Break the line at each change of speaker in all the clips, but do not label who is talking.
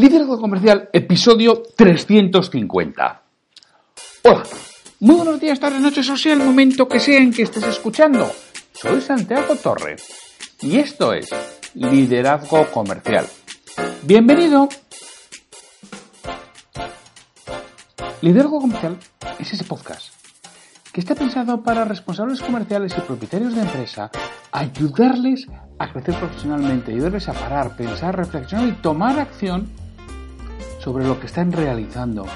Liderazgo Comercial, episodio 350. Hola, muy buenos días, tardes, noches, o sea el momento que sea en que estés escuchando. Soy Santiago Torres y esto es Liderazgo Comercial. Bienvenido. Liderazgo Comercial es ese podcast que está pensado para responsables comerciales y propietarios de empresa ayudarles a crecer profesionalmente, ayudarles a parar, pensar, reflexionar y tomar acción sobre lo que están realizando,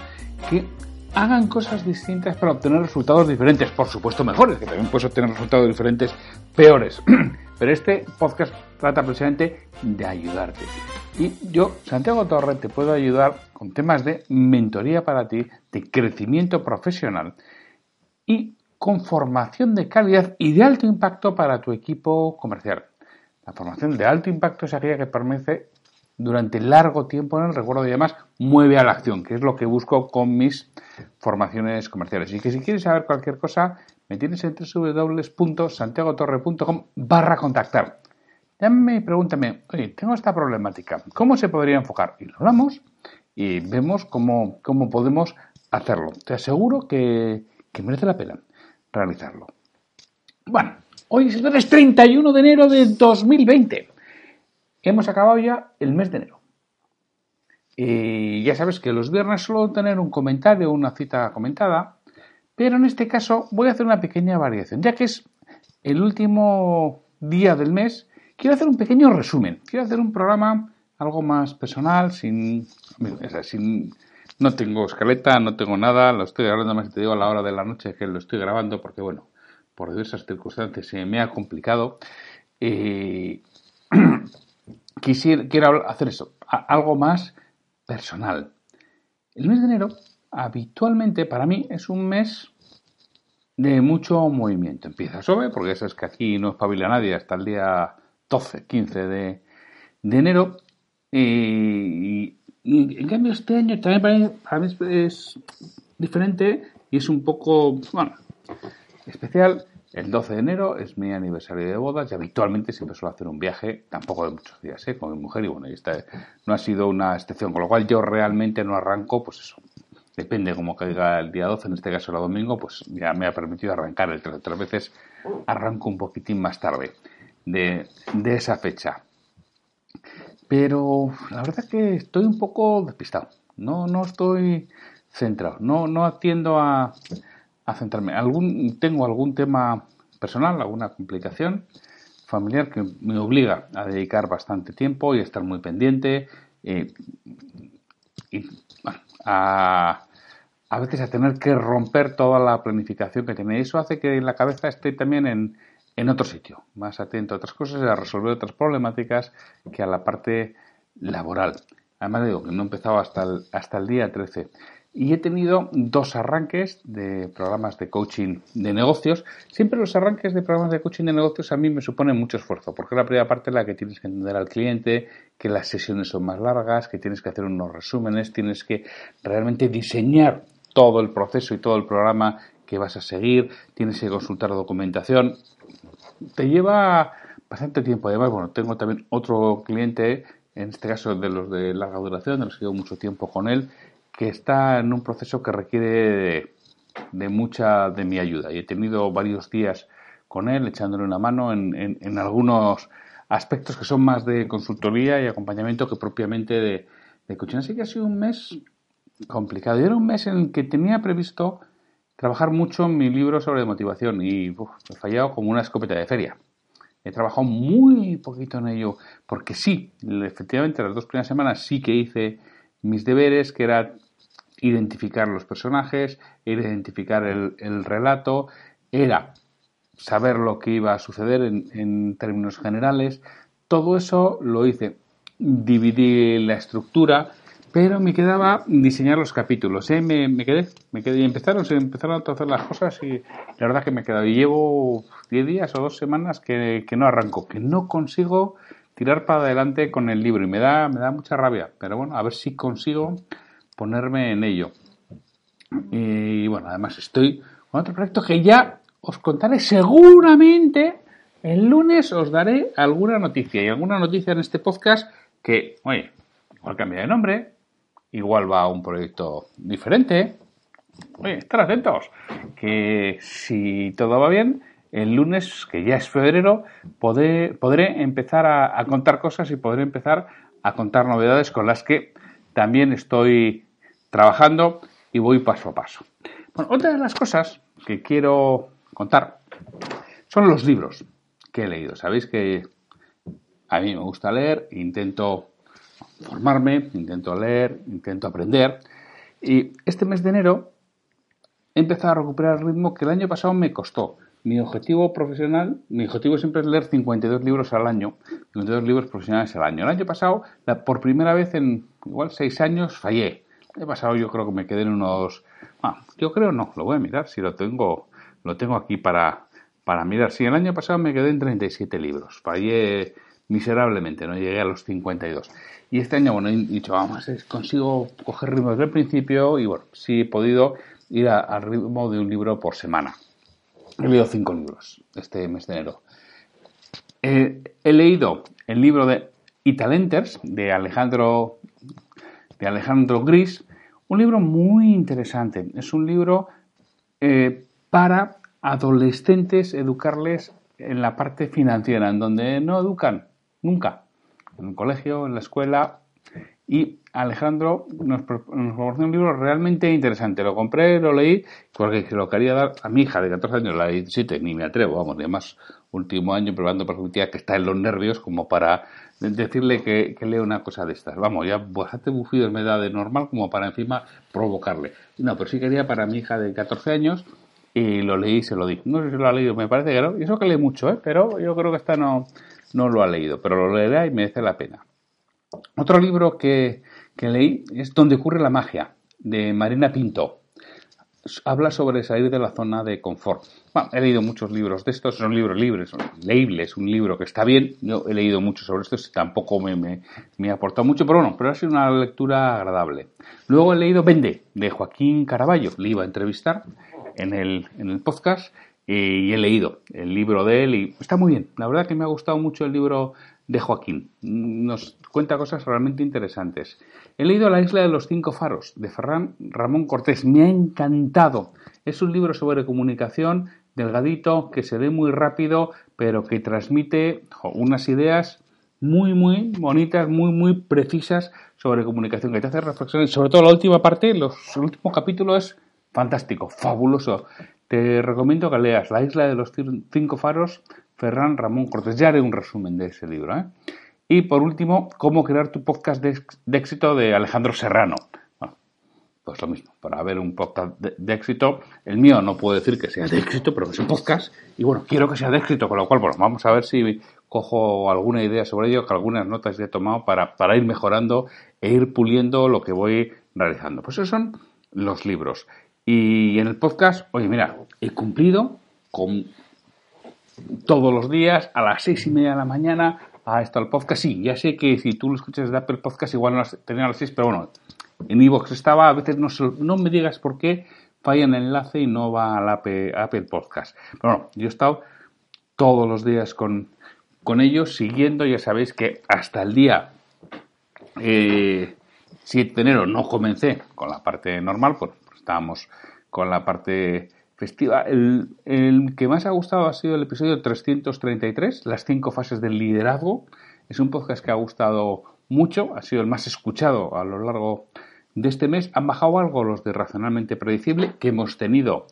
que hagan cosas distintas para obtener resultados diferentes, por supuesto mejores, que también puedes obtener resultados diferentes peores. Pero este podcast trata precisamente de ayudarte. Y yo, Santiago Torre, te puedo ayudar con temas de mentoría para ti, de crecimiento profesional y con formación de calidad y de alto impacto para tu equipo comercial. La formación de alto impacto es aquella que permite durante largo tiempo en el recuerdo y además mueve a la acción, que es lo que busco con mis formaciones comerciales. Y que si quieres saber cualquier cosa, me tienes en www.santiagotorre.com barra contactar. Llámame y pregúntame, oye, tengo esta problemática, ¿cómo se podría enfocar? Y lo hablamos y vemos cómo, cómo podemos hacerlo. Te aseguro que, que merece la pena realizarlo. Bueno, hoy es el 31 de enero de 2020 hemos acabado ya el mes de enero. Y ya sabes que los viernes suelo tener un comentario, una cita comentada, pero en este caso voy a hacer una pequeña variación, ya que es el último día del mes, quiero hacer un pequeño resumen, quiero hacer un programa algo más personal, sin, sin no tengo escaleta, no tengo nada, lo estoy grabando más te digo a la hora de la noche que lo estoy grabando porque bueno, por diversas circunstancias se me ha complicado. Eh, quisiera, quiero hacer eso, algo más personal. El mes de enero, habitualmente, para mí, es un mes de mucho movimiento. Empieza sobre, porque eso es que aquí no espabila nadie hasta el día 12, 15 de, enero. Y, en cambio este año también para mí, es diferente y es un poco, bueno, especial el 12 de enero es mi aniversario de bodas y habitualmente siempre suelo hacer un viaje, tampoco de muchos días, ¿eh? con mi mujer y bueno, esta no ha sido una excepción, con lo cual yo realmente no arranco, pues eso, depende cómo caiga el día 12, en este caso el domingo, pues ya me ha permitido arrancar el 13. Otras veces arranco un poquitín más tarde de, de esa fecha. Pero la verdad es que estoy un poco despistado, no, no estoy centrado, no, no atiendo a a centrarme. Algún, tengo algún tema personal, alguna complicación familiar que me obliga a dedicar bastante tiempo y a estar muy pendiente eh, y a, a veces a tener que romper toda la planificación que tiene. Eso hace que la cabeza esté también en, en otro sitio, más atento a otras cosas a resolver otras problemáticas que a la parte laboral. Además digo que no he empezado hasta el, hasta el día 13 y he tenido dos arranques de programas de coaching de negocios. Siempre los arranques de programas de coaching de negocios a mí me suponen mucho esfuerzo, porque la primera parte es la que tienes que entender al cliente, que las sesiones son más largas, que tienes que hacer unos resúmenes, tienes que realmente diseñar todo el proceso y todo el programa que vas a seguir, tienes que consultar documentación. Te lleva bastante tiempo. Además, bueno, tengo también otro cliente, en este caso de los de larga duración, de los que llevo mucho tiempo con él, que está en un proceso que requiere de, mucha de mi ayuda y he tenido varios días con él echándole una mano en, en, algunos aspectos que son más de consultoría y acompañamiento que propiamente de, de. Así que ha sido un mes complicado. Y era un mes en el que tenía previsto trabajar mucho en mi libro sobre motivación y he fallado como una escopeta de feria. He trabajado muy poquito en ello porque sí, efectivamente las dos primeras semanas sí que hice mis deberes, que era identificar los personajes, identificar el, relato, era saber lo que iba a suceder en, términos generales. Todo eso lo hice dividí la estructura, pero me quedaba diseñar los capítulos. ¿eh? Me, me, quedé, me quedé y empezaron, se empezaron a hacer las cosas y la verdad que me he quedado. Y llevo 10 días o dos semanas que, que no arranco, que no consigo tirar para adelante con el libro y me da, me da mucha rabia. Pero bueno, a ver si consigo ponerme en ello. Y bueno, además estoy con otro proyecto que ya os contaré seguramente el lunes os daré alguna noticia y alguna noticia en este podcast que, oye, igual cambia de nombre, igual va a un proyecto diferente. Oye, estar atentos, que si todo va bien, el lunes, que ya es febrero, podré, podré empezar a, a, contar cosas y podré empezar a contar novedades con las que también estoy trabajando y voy paso a paso. Bueno, otra de las cosas que quiero contar son los libros que he leído. Sabéis que a mí me gusta leer, intento formarme, intento leer, intento aprender. Y este mes de enero he empezado a recuperar el ritmo que el año pasado me costó. Mi objetivo profesional, mi objetivo siempre es leer 52 libros al año, 52 libros profesionales al año. El año pasado, por primera vez en igual 6 años, fallé. Año pasado yo creo que me quedé en unos... Ah, yo creo no, lo voy a mirar si lo tengo, lo tengo aquí para, para mirar. Sí, el año pasado me quedé en 37 libros. Fallé miserablemente, no llegué a los 52. Y este año, bueno, he dicho, vamos, consigo coger ritmo desde el principio y bueno, sí he podido ir al ritmo de un libro por semana. He leído cinco libros este mes de enero. he leído el libro de Italenters de Alejandro, Alejandro Gris, un libro muy interesante. Es un libro eh, para adolescentes educarles en la parte financiera, en donde no educan nunca, en el colegio, en la escuela. Y Alejandro nos, proporcionó un libro realmente interesante. Lo compré, lo leí, porque lo quería dar a mi hija de 14 años, la de 17, ni me atrevo, vamos, además, último año probando perspectiva que está en los nervios como para decirle que, que una cosa de estas. Vamos, ya bastante bufidos me da de normal como para encima provocarle. No, pero sí quería para mi hija de 14 años y lo leí y se lo di. No sé si lo ha leído, me parece que no. Y eso que lee mucho, ¿eh? pero yo creo que esta no, no lo ha leído, pero lo leerá y merece la pena. Otro libro que, que leí es Donde ocurre la magia, de Marina Pinto. Habla sobre salir de la zona de confort. Bueno, he leído muchos libros de estos, son libros libres, son leíbles, un libro que está bien. Yo he leído mucho sobre esto, tampoco me, me, me, ha aportado mucho, pero bueno, pero ha sido una lectura agradable. Luego he leído Vende, de Joaquín Caraballo, le iba a entrevistar en el, en el podcast y he leído el libro de él y está muy bien. La verdad que me ha gustado mucho el libro de Joaquín. Nos cuenta cosas realmente interesantes. He leído La isla de los cinco faros de Ferran Ramón Cortés. Me ha encantado. Es un libro sobre comunicación delgadito, que se lee muy rápido, pero que transmite unas ideas muy, muy bonitas, muy, muy precisas sobre comunicación, que te hace reflexiones. Sobre todo la última parte, los, el último capítulo es fantástico, fabuloso. Te recomiendo que leas La isla de los cinco faros, Ferran Ramón Cortés. Ya haré un resumen de ese libro. ¿eh? Y por último, Cómo crear tu podcast de, éxito de Alejandro Serrano. Bueno, pues lo mismo, para ver un podcast de, éxito. El mío no puedo decir que sea de éxito, pero es un podcast. Y bueno, quiero que sea de éxito, con lo cual, bueno, vamos a ver si cojo alguna idea sobre ello, que algunas notas he tomado para, para ir mejorando e ir puliendo lo que voy realizando. Pues esos son los libros. Y en el podcast, oye, mira, he cumplido con todos los días a las seis y media de la mañana a esto al podcast. Sí, ya sé que si tú lo escuchas de Apple Podcast igual no tenía a las seis, pero bueno, en iVoox estaba, a veces no, no me digas por qué falla el enlace y no va al Apple, Apple Podcast. Pero bueno, yo he estado todos los días con, con ellos siguiendo, ya sabéis que hasta el día eh, 7 de enero no comencé con la parte normal, pues estábamos con la parte festiva. El, el, que más ha gustado ha sido el episodio 333, las cinco fases del liderazgo. Es un podcast que ha gustado mucho, ha sido el más escuchado a lo largo de este mes. Han bajado algo los de Racionalmente Predecible, que hemos tenido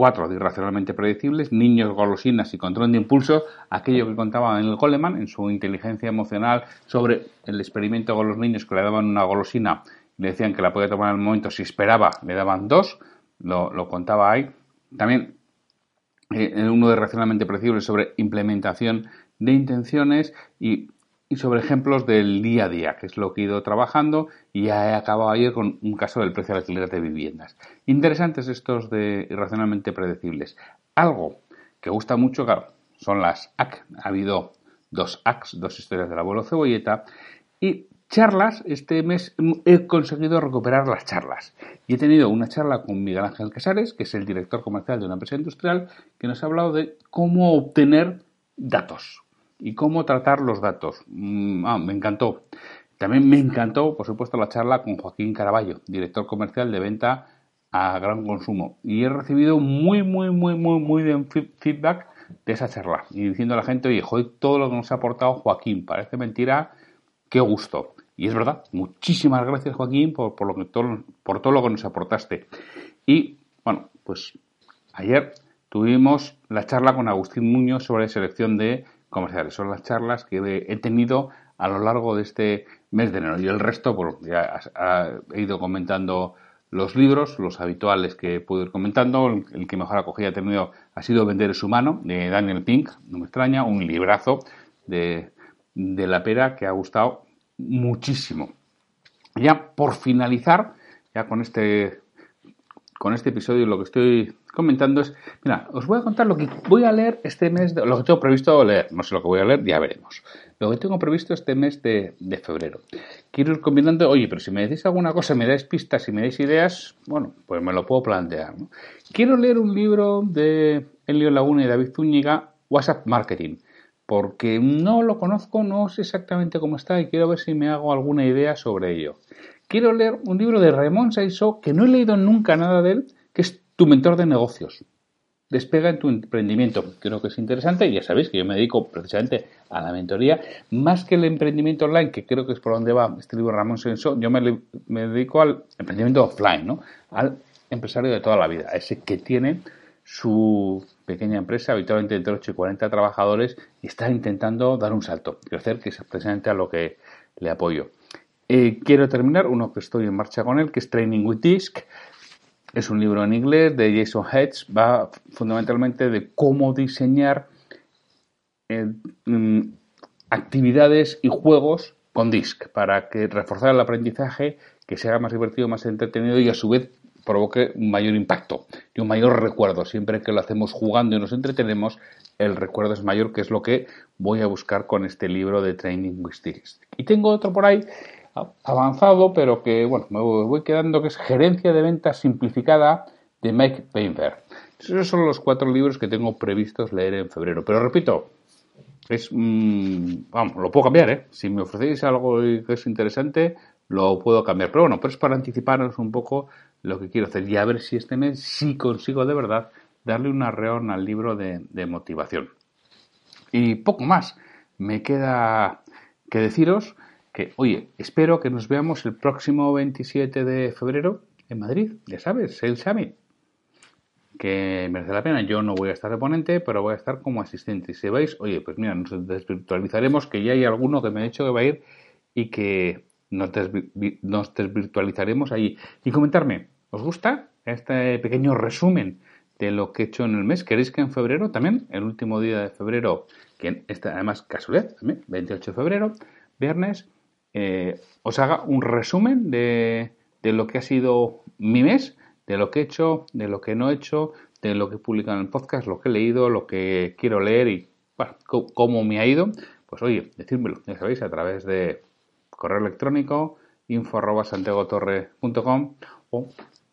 cuatro de Irracionalmente Predecibles, Niños, Golosinas y Control de Impulso, aquello que contaba en el Goleman, en su inteligencia emocional, sobre el experimento con los niños que le daban una golosina le decían que la podía tomar en el momento, si esperaba le daban dos, lo, lo contaba ahí. También eh, uno de racionalmente predecible sobre implementación de intenciones y y sobre ejemplos del día a día, que es lo que he ido trabajando y ya he acabado ayer con un caso del precio de alquiler de viviendas. Interesantes estos de irracionalmente predecibles. Algo que gusta mucho, claro, son las AC. Ha habido dos ACs, dos historias del abuelo cebolleta y charlas. Este mes he conseguido recuperar las charlas y he tenido una charla con Miguel Ángel Casares, que es el director comercial de una empresa industrial, que nos ha hablado de cómo obtener datos y cómo tratar los datos. Mm, ah, me encantó. También me encantó, por supuesto, la charla con Joaquín Caraballo, director comercial de venta a gran consumo. Y he recibido muy, muy, muy, muy, muy bien feedback de esa charla. Y diciendo a la gente, oye, joder, todo lo que nos ha aportado Joaquín, parece mentira, qué gusto. Y es verdad, muchísimas gracias Joaquín por, por, lo que todo, por todo lo que nos aportaste. Y bueno, pues ayer tuvimos la charla con Agustín Muñoz sobre selección de comerciales. Son las charlas que he tenido a lo largo de este mes de enero. Y el resto, pues ya he ido comentando los libros, los habituales que puedo ir comentando. El, que mejor acogida ha tenido ha sido Vender es humano, de Daniel Pink, no me extraña, un librazo de, de la pera que ha gustado muchísimo. Ya por finalizar, ya con este con este episodio lo que estoy comentando es, mira, os voy a contar lo que voy a leer este mes, lo que tengo previsto leer, no sé lo que voy a leer, ya veremos. Lo que tengo previsto este mes de, febrero. Quiero ir combinando, oye, pero si me decís alguna cosa, me dais pistas, si me dais ideas, bueno, pues me lo puedo plantear. Quiero leer un libro de Elio Laguna y David Zúñiga, WhatsApp Marketing, porque no lo conozco, no sé exactamente cómo está y quiero ver si me hago alguna idea sobre ello quiero leer un libro de Raymond Saissot que no he leído nunca nada de él, que es Tu mentor de negocios. Despega en tu emprendimiento. Creo que es interesante y ya sabéis que yo me dedico precisamente a la mentoría, más que el emprendimiento online, que creo que es por donde va este libro Ramón Saissot, yo me, dedico al emprendimiento offline, ¿no? al empresario de toda la vida, a ese que tiene su pequeña empresa, habitualmente entre 8 y 40 trabajadores, y está intentando dar un salto, crecer, que es precisamente a lo que le apoyo. Eh, quiero terminar uno que estoy en marcha con él, que es Training with Disc. Es un libro en inglés de Jason Hedge. Va fundamentalmente de cómo diseñar eh, mm, actividades y juegos con Disc para que reforzar el aprendizaje, que sea más divertido, más entretenido y a su vez provoque un mayor impacto y un mayor recuerdo. Siempre que lo hacemos jugando y nos entretenemos, el recuerdo es mayor, que es lo que voy a buscar con este libro de Training with Disc. Y tengo otro por ahí avanzado, pero que bueno, me voy quedando que es Gerencia de Ventas Simplificada de Mike Painter. Esos son los cuatro libros que tengo previstos leer en febrero. Pero repito, es mm, vamos, lo puedo cambiar, ¿eh? Si me ofrecéis algo que es interesante, lo puedo cambiar. Pero bueno, pero es para anticiparos un poco lo que quiero hacer y a ver si este mes sí consigo de verdad darle una reón al libro de motivación. Y poco más. Me queda que deciros que, oye, espero que nos veamos el próximo 27 de febrero en Madrid, ya sabes, el Summit. Que merece la pena. Yo no voy a estar de ponente, pero voy a estar como asistente. Y si vais, oye, pues mira, nos desvirtualizaremos, que ya hay alguno que me ha dicho que va a ir y que nos, desvirtualizaremos allí. Y comentarme, ¿os gusta este pequeño resumen de lo que he hecho en el mes? ¿Queréis que en febrero también, el último día de febrero, que está además casualidad, también, 28 de febrero, viernes, eh, os haga un resumen de, de, lo que ha sido mi mes, de lo que he hecho, de lo que no he hecho, de lo que he publicado en el podcast, lo que he leído, lo que quiero leer y bueno, cómo me ha ido. Pues oye, decírmelo, ya sabéis, a través de correo electrónico info arroba o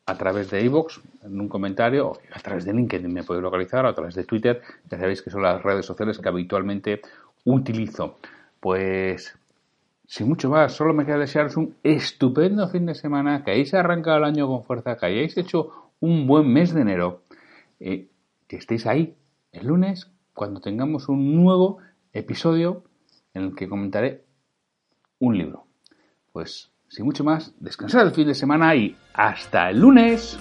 a través de iVoox en un comentario o a través de LinkedIn me podéis localizar o a través de Twitter, ya sabéis que son las redes sociales que habitualmente utilizo. Pues sin mucho más, solo me queda desearos un estupendo fin de semana, que hayáis arrancado el año con fuerza, que hayáis hecho un buen mes de enero, eh, que estéis ahí el lunes cuando tengamos un nuevo episodio en el que comentaré un libro. Pues sin mucho más, descansad el fin de semana y hasta el lunes.